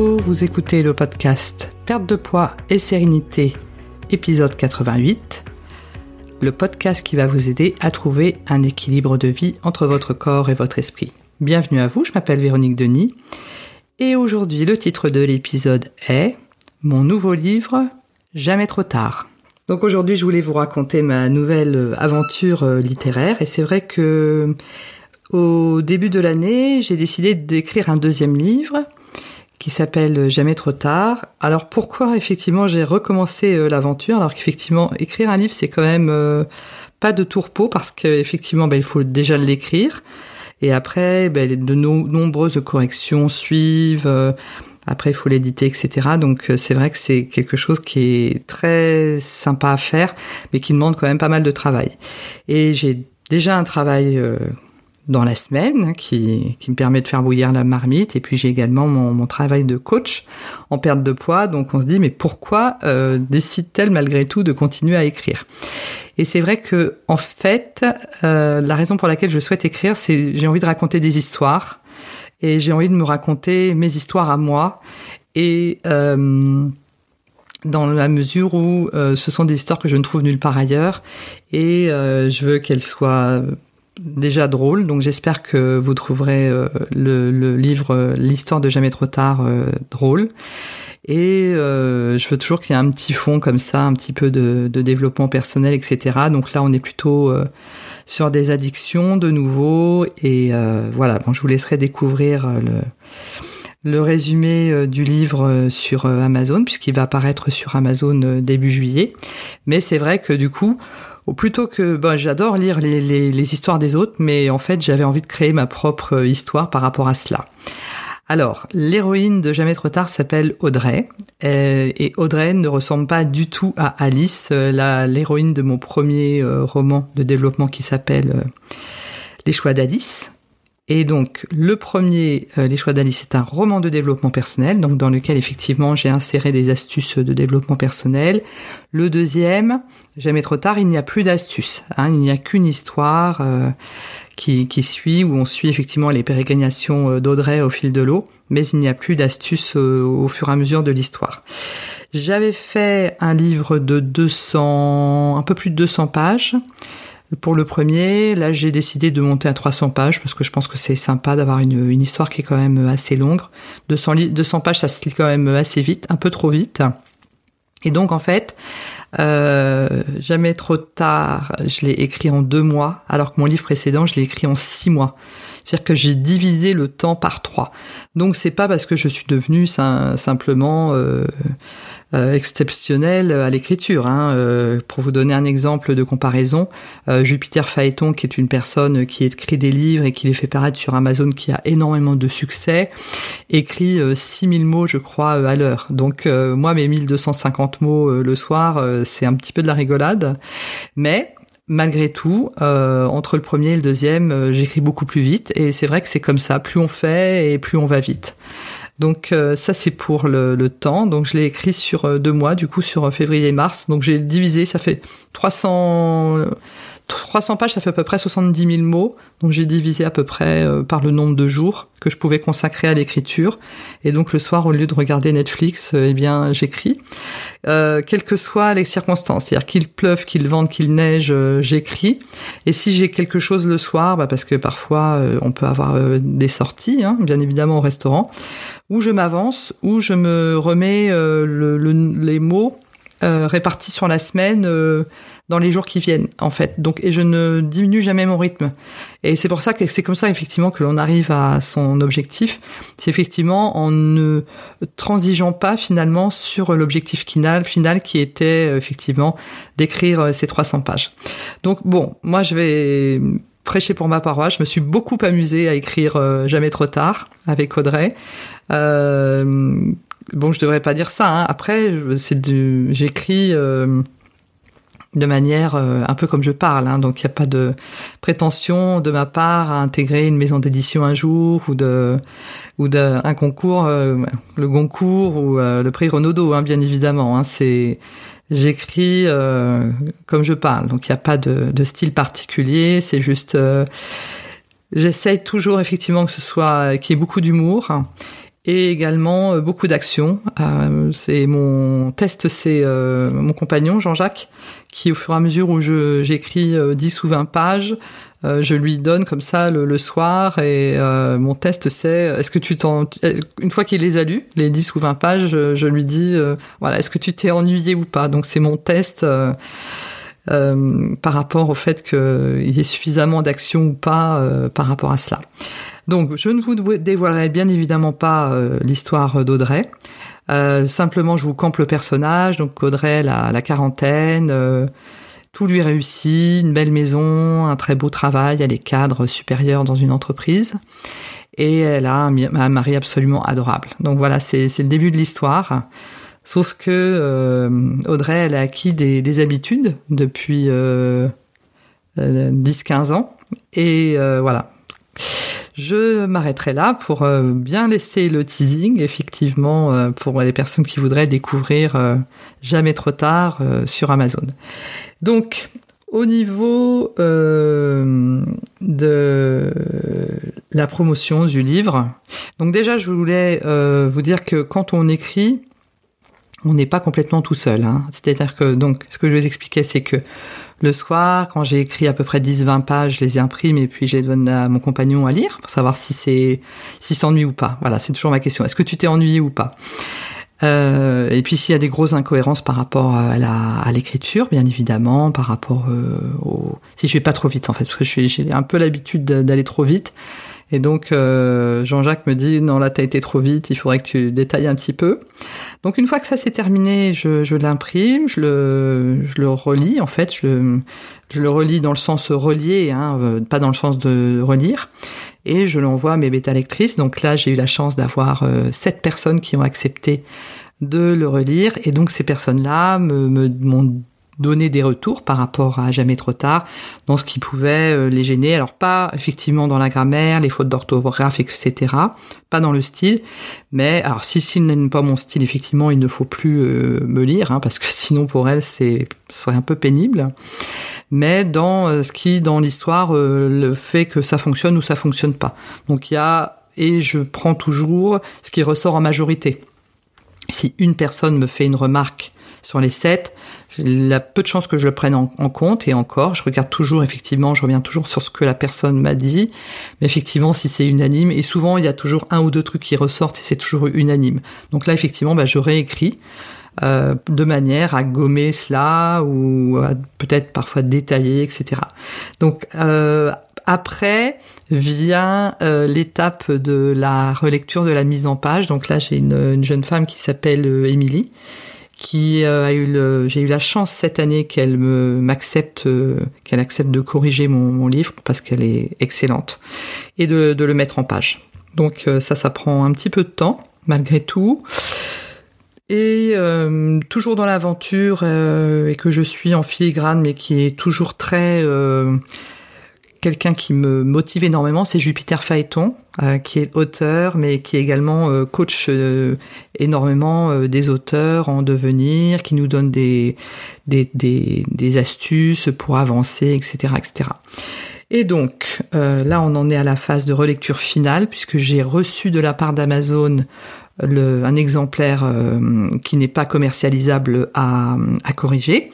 vous écoutez le podcast Perte de poids et sérénité, épisode 88, le podcast qui va vous aider à trouver un équilibre de vie entre votre corps et votre esprit. Bienvenue à vous, je m'appelle Véronique Denis et aujourd'hui le titre de l'épisode est Mon nouveau livre Jamais trop tard. Donc aujourd'hui je voulais vous raconter ma nouvelle aventure euh, littéraire et c'est vrai que au début de l'année j'ai décidé d'écrire un deuxième livre qui s'appelle Jamais trop tard. Alors pourquoi effectivement j'ai recommencé euh, l'aventure alors qu'effectivement écrire un livre c'est quand même euh, pas de tourpeau parce qu'effectivement ben, il faut déjà l'écrire et après ben, de nombreuses corrections suivent. Euh, après il faut l'éditer etc. Donc c'est vrai que c'est quelque chose qui est très sympa à faire mais qui demande quand même pas mal de travail. Et j'ai déjà un travail dans la semaine qui, qui, me permet de faire bouillir la marmite. Et puis j'ai également mon, mon, travail de coach en perte de poids. Donc on se dit mais pourquoi euh, décide-t-elle malgré tout de continuer à écrire? Et c'est vrai que en fait, euh, la raison pour laquelle je souhaite écrire, c'est j'ai envie de raconter des histoires et j'ai envie de me raconter mes histoires à moi. Et euh, dans la mesure où euh, ce sont des histoires que je ne trouve nulle part ailleurs et euh, je veux qu'elles soient déjà drôle, donc j'espère que vous trouverez euh, le, livre euh, L'histoire de jamais trop tard euh, drôle. Et je veux toujours qu'il y ait un petit fond comme ça, un petit peu de, développement personnel, etc. Donc là, on est plutôt sur des addictions de nouveau. Et voilà, bon, je vous laisserai découvrir le, le résumé du livre sur Amazon, puisqu'il va apparaître sur Amazon début juillet. Mais c'est vrai que du coup, plutôt que bon, j'adore lire les, histoires des autres, mais en fait j'avais envie de créer ma propre histoire par rapport à cela. Alors, l'héroïne de Jamais trop tard s'appelle Audrey, euh, et Audrey ne ressemble pas du tout à Alice, euh, l'héroïne de mon premier euh, roman de développement qui s'appelle Les choix d'Alice. Et donc, le premier, euh, Les choix d'Alice, c'est un roman de développement personnel, donc dans lequel effectivement j'ai inséré des astuces de développement personnel. Le deuxième, Jamais trop tard, il n'y a plus d'astuces. Hein, il n'y a qu'une histoire euh, qui, qui, suit, où on suit effectivement les pérégrinations euh, d'Audrey au fil de l'eau, mais il n'y a plus d'astuces au fur et à mesure de l'histoire. J'avais fait un livre de 200, un peu plus de 200 pages. Pour le premier, là j'ai décidé de monter à 300 pages parce que je pense que c'est sympa d'avoir une, une, histoire qui est quand même assez longue. 200, 200 pages ça se lit quand même assez vite, un peu trop vite. Et donc en fait, euh, jamais trop tard, je l'ai écrit en deux mois, alors que mon livre précédent, je l'ai écrit en six mois. C'est-à-dire que j'ai divisé le temps par trois. Donc c'est pas parce que je suis devenue simplement euh, euh, exceptionnelle à l'écriture. Hein. Euh, pour vous donner un exemple de comparaison, Jupiter Phaéton, qui est une personne qui écrit des livres et qui les fait paraître sur Amazon, qui a énormément de succès, écrit 6000 mots, je crois, à l'heure. Donc moi, mes 1250 mots le soir, c'est un petit peu de la rigolade. Mais malgré tout, euh, entre le premier et le deuxième, euh, j'écris beaucoup plus vite. Et c'est vrai que c'est comme ça, plus on fait et plus on va vite. Donc euh, ça c'est pour le, le, temps. Donc je l'ai écrit sur deux mois, du coup sur février-mars. Donc j'ai divisé, ça fait 300 300 pages, ça fait à peu près 70 000 mots. Donc j'ai divisé à peu près euh, par le nombre de jours que je pouvais consacrer à l'écriture. Et donc le soir, au lieu de regarder Netflix, euh, eh bien j'écris. Euh, quelles que soient les circonstances, c'est-à-dire qu'il pleuve, qu'il vente, qu'il neige, euh, j'écris. Et si j'ai quelque chose le soir, bah parce que parfois on peut avoir des sorties, hein, bien évidemment au restaurant, où je m'avance, où je me remets le, les mots répartis sur la semaine dans les jours qui viennent en fait. Donc et je ne diminue jamais mon rythme. Et c'est pour ça que c'est comme ça effectivement que l'on arrive à son objectif. C'est effectivement en ne transigeant pas finalement sur l'objectif final final qui était euh, effectivement d'écrire euh, ces 300 pages. Donc bon, moi je vais prêcher pour ma paroisse. Je me suis beaucoup amusée à écrire euh, Jamais trop tard avec Audrey. Euh, bon, je devrais pas dire ça. Hein. Après, c'est j'écris de manière euh, un peu comme je parle. Hein, donc il n'y a pas de prétention de ma part à intégrer une maison d'édition un jour ou de ou d'un concours, euh, le Goncourt ou euh, le prix Renaudot, hein, bien évidemment. Hein, c'est j'écris comme je parle, donc il n'y a pas de, de, style particulier. C'est juste j'essaye toujours effectivement que ce soit qu'il y ait beaucoup d'humour et également euh, beaucoup d'actions. Euh, c'est mon test, c'est euh, mon compagnon Jean-Jacques qui, au fur et à mesure où je j'écris 10 ou 20 pages, je lui donne comme ça le, soir et mon test c'est est-ce que tu t'en une fois qu'il les a lus les 10 ou 20 pages je, lui dis voilà est-ce que tu t'es ennuyé ou pas? Donc c'est mon test par rapport au fait qu'il y ait suffisamment d'actions ou pas par rapport à cela. Donc, je ne vous dévoilerai bien évidemment pas euh, l'histoire d'Audrey. Euh, simplement, je vous campe le personnage. Donc, Audrey, la, la quarantaine, euh, tout lui réussit, une belle maison, un très beau travail, elle est cadre supérieur dans une entreprise. Et elle a un, mari absolument adorable. Donc voilà, c'est le début de l'histoire. Sauf que Audrey, elle a acquis des, des habitudes depuis 10-15 ans. Et voilà, je m'arrêterai là pour euh, bien laisser le teasing, effectivement, euh, pour les personnes qui voudraient découvrir euh, jamais trop tard sur Amazon. Donc, au niveau de la promotion du livre, donc déjà, je voulais vous dire que quand on écrit, on n'est pas complètement tout seul. Hein. C'est-à-dire que donc, ce que je vais vous expliquer, c'est que le soir, quand j'ai écrit à peu près 10-20 pages, je les imprime et puis je les donne à mon compagnon à lire pour savoir si c'est si s'ennuie ou pas. Voilà, c'est toujours ma question. Est-ce que tu t'es ennuyé ou pas? Euh, et puis s'il y a des grosses incohérences par rapport à l'écriture, bien évidemment, par rapport euh, au si je vais pas trop vite en fait, parce que j'ai un peu l'habitude d'aller trop vite. Et donc euh, Jean-Jacques me dit non là t'as été trop vite, il faudrait que tu détailles un petit peu. Donc une fois que ça s'est terminé, je, je l'imprime, je le, je le relis en fait, je, je le relis dans le sens relié, hein, euh, pas dans le sens de relire, et je l'envoie à mes bêta lectrices. Donc là j'ai eu la chance d'avoir euh, sept personnes qui ont accepté de le relire, et donc ces personnes-là me, me m'ont donner des retours par rapport à jamais trop tard dans ce qui pouvait euh, les gêner. Alors pas effectivement dans la grammaire, les fautes d'orthographe, etc. Pas dans le style, mais alors si s'il n'aime pas mon style, effectivement, il ne faut plus euh, me lire hein, parce que sinon pour elle c'est ce serait un peu pénible. Mais dans euh, ce qui dans l'histoire le fait que ça fonctionne ou ça fonctionne pas. Donc il y a et je prends toujours ce qui ressort en majorité. Si une personne me fait une remarque sur les sept, il a peu de chances que je le prenne en, compte et encore, je regarde toujours effectivement, je reviens toujours sur ce que la personne m'a dit, mais effectivement si c'est unanime et souvent il y a toujours un ou deux trucs qui ressortent et c'est toujours unanime. Donc là effectivement, bah, je réécris. Euh, de manière à gommer cela ou peut-être parfois détailler, etc. Donc euh, après vient euh, l'étape de la relecture de la mise en page. Donc là j'ai une, une, jeune femme qui s'appelle Émilie qui euh, a eu le, j'ai eu la chance cette année qu'elle me m'accepte, euh, qu'elle accepte de corriger mon, mon livre parce qu'elle est excellente et de, de, le mettre en page. Donc euh, ça, ça prend un petit peu de temps malgré tout. Et toujours dans l'aventure et que je suis en filigrane, mais qui est toujours très quelqu'un qui me motive énormément, c'est Jupiter Phaéton, euh, qui est auteur, mais qui également euh, coach euh, énormément des auteurs en devenir, qui nous donne des, des, des, des astuces pour avancer, etc. etc. Et donc, là, on en est à la phase de relecture finale, puisque j'ai reçu de la part d'Amazon un exemplaire qui n'est pas commercialisable à, corriger.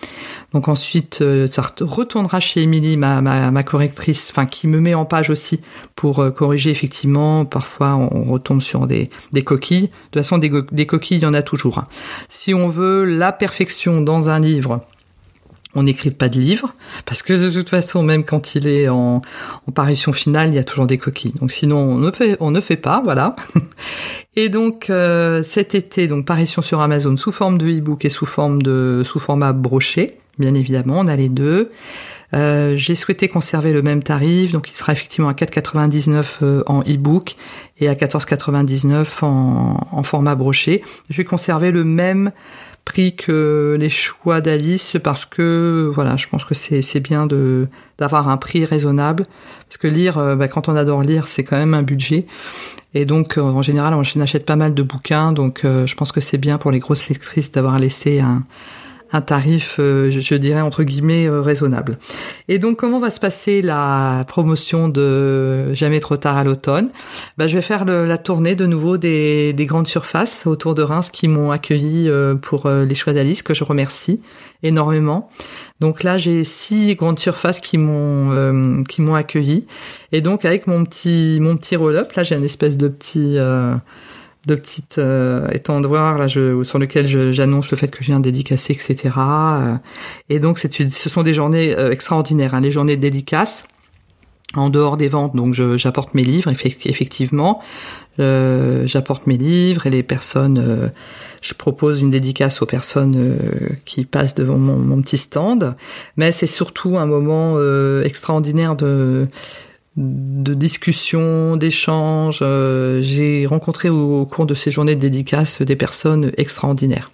Donc ensuite, euh, ça retournera chez Émilie, ma, ma, correctrice, enfin qui me met en page aussi pour euh, corriger effectivement. Parfois, on retombe sur des, coquilles. De toute façon, des, des coquilles, il y en a toujours. Hein. Si on veut la perfection dans un livre, on n'écrit pas de livre, parce que de toute façon, même quand il est en, en parution finale, il y a toujours des coquilles. Donc sinon, on ne fait, on ne fait pas, voilà. Et donc euh, cet été, donc parution sur Amazon sous forme de e-book et sous forme de sous format broché bien évidemment, on a les deux. Euh, j'ai souhaité conserver le même tarif, donc il sera effectivement à 4,99 euh, en e-book et à 14,99 en, en format broché. Je vais conserver le même prix que les choix d'Alice parce que voilà, je pense que c'est bien de d'avoir un prix raisonnable. Parce que lire, euh, bah, quand on adore lire, c'est quand même un budget. Et donc en général, on achète pas mal de bouquins, donc je pense que c'est bien pour les grosses lectrices d'avoir laissé un un tarif, euh, je, dirais entre guillemets, euh, raisonnable. Et donc, comment va se passer la promotion de Jamais trop tard à l'automne? Bah, Je vais faire la tournée de nouveau des, des, grandes surfaces autour de Reims qui m'ont accueilli euh, pour les choix d'Alice, que je remercie énormément. Donc là, j'ai six grandes surfaces qui m'ont qui m'ont accueilli. Et donc, avec mon petit mon petit roll-up, là, j'ai une espèce de petit de petites euh, étendoirs là, je, sur lesquels j'annonce le fait que je viens dédicacer, etc. Euh, et donc, ce sont des journées euh, extraordinaires, hein, les journées de dédicaces. En dehors des ventes, donc j'apporte mes livres, effectivement. Euh, j'apporte mes livres et les personnes, je propose une dédicace aux personnes qui passent devant mon, mon petit stand. Mais c'est surtout un moment extraordinaire de de discussions, d'échanges. Euh, j'ai rencontré au, cours de ces journées de dédicaces des personnes extraordinaires.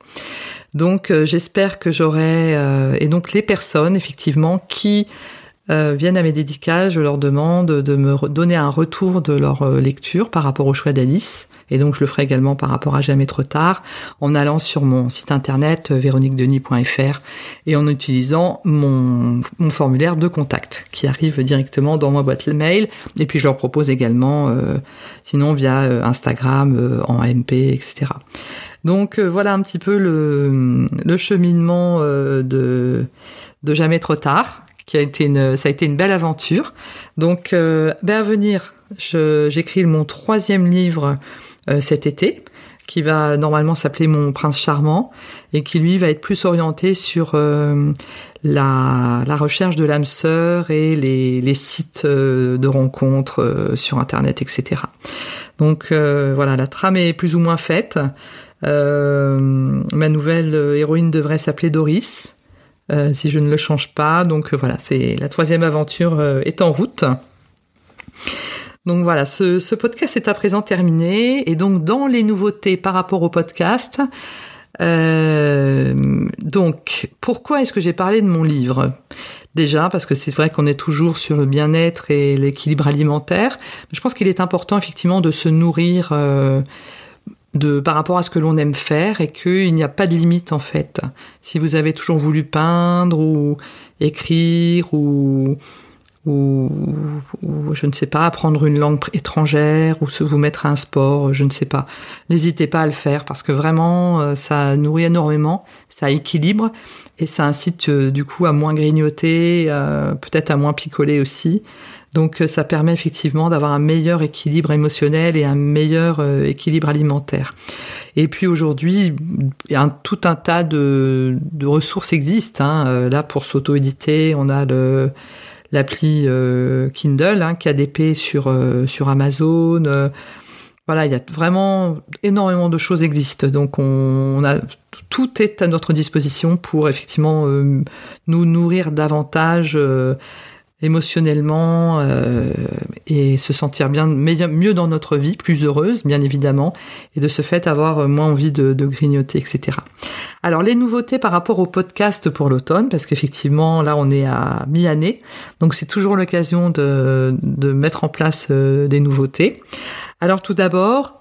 Donc euh, j'espère que j'aurai euh, et donc les personnes effectivement qui viennent à mes dédicaces, je leur demande de me donner un retour de leur lecture par rapport au choix d'Alice et donc je le ferai également par rapport à Jamais trop tard en allant sur mon site internet euh, véroniquedenis.fr et en utilisant mon, mon, formulaire de contact qui arrive directement dans ma boîte mail. Et puis je leur propose également, euh, sinon via euh, Instagram, en MP, etc. Donc voilà un petit peu le, le cheminement de, de Jamais trop tard qui a été une, ça a été une belle aventure. Donc, ben à venir, j'écris mon troisième livre euh, cet été, qui va normalement s'appeler Mon Prince Charmant, et qui lui va être plus orienté sur euh, la, recherche de l'âme sœur et les, sites euh, de rencontres sur Internet, etc. Donc voilà, la trame est plus ou moins faite. ma nouvelle héroïne devrait s'appeler Doris, si je ne le change pas. Donc voilà, c'est la troisième aventure est en route. Donc voilà, ce, podcast est à présent terminé. Et donc dans les nouveautés par rapport au podcast, euh, donc pourquoi est-ce que j'ai parlé de mon livre? Déjà parce que c'est vrai qu'on est toujours sur le bien-être et l'équilibre alimentaire. je pense qu'il est important effectivement de se nourrir. Euh, de par rapport à ce que l'on aime faire et qu'il n'y a pas de limite en fait. Si vous avez toujours voulu peindre ou écrire ou ou, je ne sais pas, apprendre une langue étrangère ou se vous mettre à un sport, je ne sais pas. N'hésitez pas à le faire parce que vraiment euh, ça nourrit énormément, ça équilibre et ça incite euh, du coup à moins grignoter, euh, peut-être à moins picoler aussi. Donc ça permet effectivement d'avoir un meilleur équilibre émotionnel et un meilleur équilibre alimentaire. Et puis aujourd'hui, un, tout un tas de, de ressources existent. Hein. Là pour s'auto-éditer, on a le l'appli euh, Kindle, hein, KDP sur euh, sur Amazon. Euh, voilà, il y a vraiment énormément de choses existent. Donc on, a tout est à notre disposition pour effectivement nous nourrir davantage émotionnellement euh, et se sentir bien mieux dans notre vie, plus heureuse bien évidemment, et de ce fait avoir moins envie de, de grignoter, etc. Alors les nouveautés par rapport au podcast pour l'automne, parce qu'effectivement là on est à mi-année, donc c'est toujours l'occasion de, mettre en place euh, des nouveautés. Alors tout d'abord,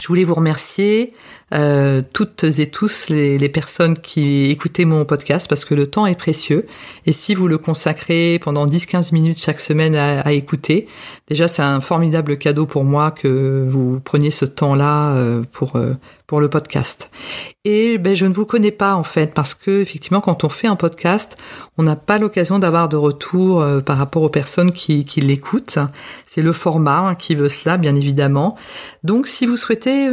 je voulais vous remercier euh, toutes et tous les, les, personnes qui écoutaient mon podcast parce que le temps est précieux et si vous le consacrez pendant 10-15 minutes chaque semaine à, à écouter, déjà c'est un formidable cadeau pour moi que vous preniez ce temps-là euh, pour euh, pour le podcast. Et ben je ne vous connais pas en fait parce que effectivement quand on fait un podcast, on n'a pas l'occasion d'avoir de retour euh, par rapport aux personnes qui, qui l'écoutent. C'est le format hein, qui veut cela bien évidemment. Donc si vous souhaitez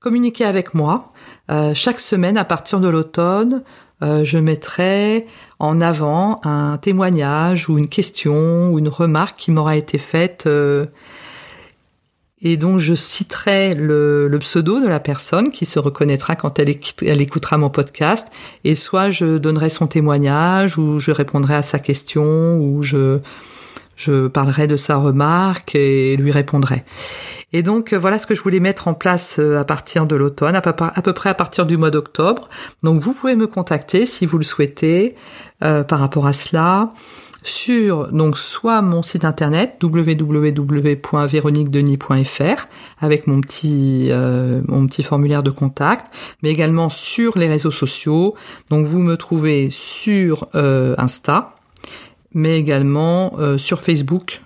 communiquer avec moi. Euh, chaque semaine, à partir de l'automne, euh, je mettrai en avant un témoignage ou une question ou une remarque qui m'aura été faite euh, et donc je citerai le, pseudo de la personne qui se reconnaîtra quand elle, écoutera mon podcast et soit je donnerai son témoignage ou je répondrai à sa question ou je parlerai de sa remarque et lui répondrai. Et donc euh, voilà ce que je voulais mettre en place euh, à partir de l'automne, à, peu près à partir du mois d'octobre. Donc vous pouvez me contacter si vous le souhaitez euh, par rapport à cela sur donc soit mon site internet www.véroniquedenis.fr avec mon petit mon petit formulaire de contact, mais également sur les réseaux sociaux. Donc vous me trouvez sur Insta, mais également sur Facebook.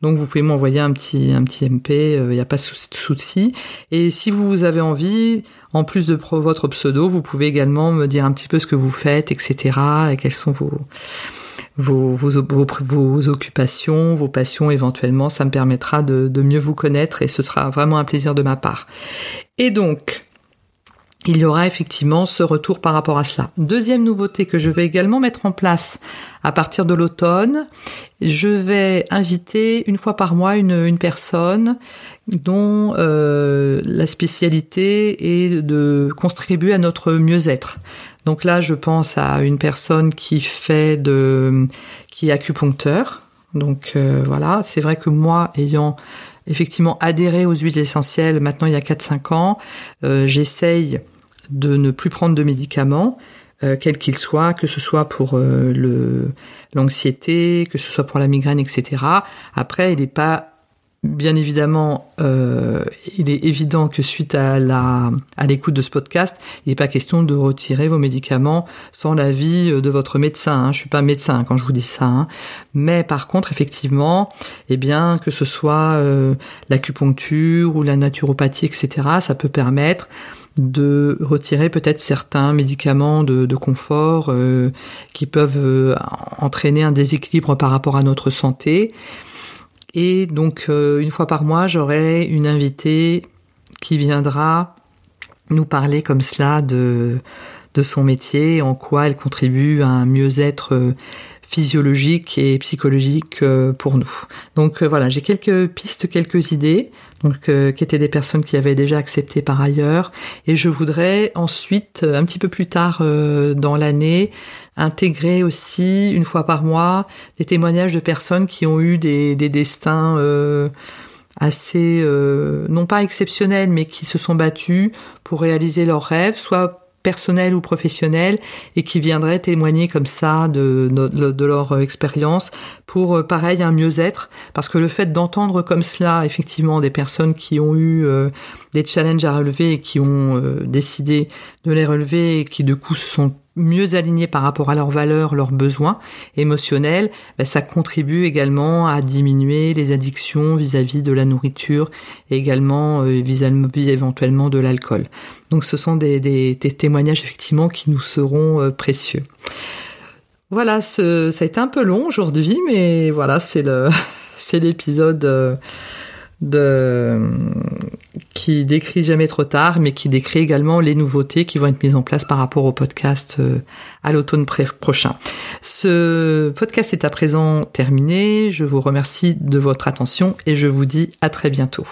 Donc vous pouvez m'envoyer un petit un petit MP, il n'y a pas de souci. Et si vous avez envie, en plus de votre pseudo, vous pouvez également me dire un petit peu ce que vous faites, etc. et quels sont vos vos, vos, vos, occupations, vos passions éventuellement. Ça me permettra de mieux vous connaître et ce sera vraiment un plaisir de ma part. Et donc, il y aura effectivement ce retour par rapport à cela. Deuxième nouveauté que je vais également mettre en place à partir de l'automne, je vais inviter une fois par mois une, personne dont euh, la spécialité est de contribuer à notre mieux-être. Donc là, je pense à une personne qui fait de, qui est acupuncteur. Donc euh, voilà, c'est vrai que moi, ayant effectivement adhéré aux huiles essentielles maintenant il y a 4-5 ans, euh, j'essaye de ne plus prendre de médicaments. Euh, quels qu'ils soient, que ce soit pour le l'anxiété, que ce soit pour la migraine, etc. Après, il n'est pas Bien évidemment, euh, il est évident que suite à la à l'écoute de ce podcast, il n'est pas question de retirer vos médicaments sans l'avis de votre médecin. Hein. Je suis pas médecin quand je vous dis ça, hein. mais par contre, effectivement, eh bien que ce soit euh, l'acupuncture ou la naturopathie, etc., ça peut permettre de retirer peut-être certains médicaments de, confort euh, qui peuvent euh, entraîner un déséquilibre par rapport à notre santé. Et donc, euh, une fois par mois, j'aurai une invitée qui viendra nous parler comme cela de, son métier, en quoi elle contribue à un mieux-être physiologique et psychologique euh, pour nous. Donc voilà, j'ai quelques pistes, quelques idées, donc qui étaient des personnes qui avaient déjà accepté par ailleurs, et je voudrais ensuite, un petit peu plus tard dans l'année, intégrer aussi une fois par mois des témoignages de personnes qui ont eu des, destins euh, assez euh, non pas exceptionnels mais qui se sont battus pour réaliser leurs rêves, soit personnels ou professionnels et qui viendraient témoigner comme ça de, leur expérience pour euh, pareil un mieux-être. Parce que le fait d'entendre comme cela effectivement des personnes qui ont eu des challenges à relever et qui ont décidé de les relever et qui de coup se sont mieux alignés par rapport à leurs valeurs, leurs besoins émotionnels, ben, ça contribue également à diminuer les addictions vis-à-vis de la nourriture également euh, vis-à-vis éventuellement de l'alcool. Donc ce sont des, témoignages effectivement qui nous seront euh, précieux. Voilà, ce, ça a été un peu long aujourd'hui, mais voilà, c'est le, c'est l'épisode. De qui décrit jamais trop tard, mais qui décrit également les nouveautés qui vont être mises en place par rapport au podcast euh, à l'automne prochain. Ce podcast est à présent terminé. Je vous remercie de votre attention et je vous dis à très bientôt.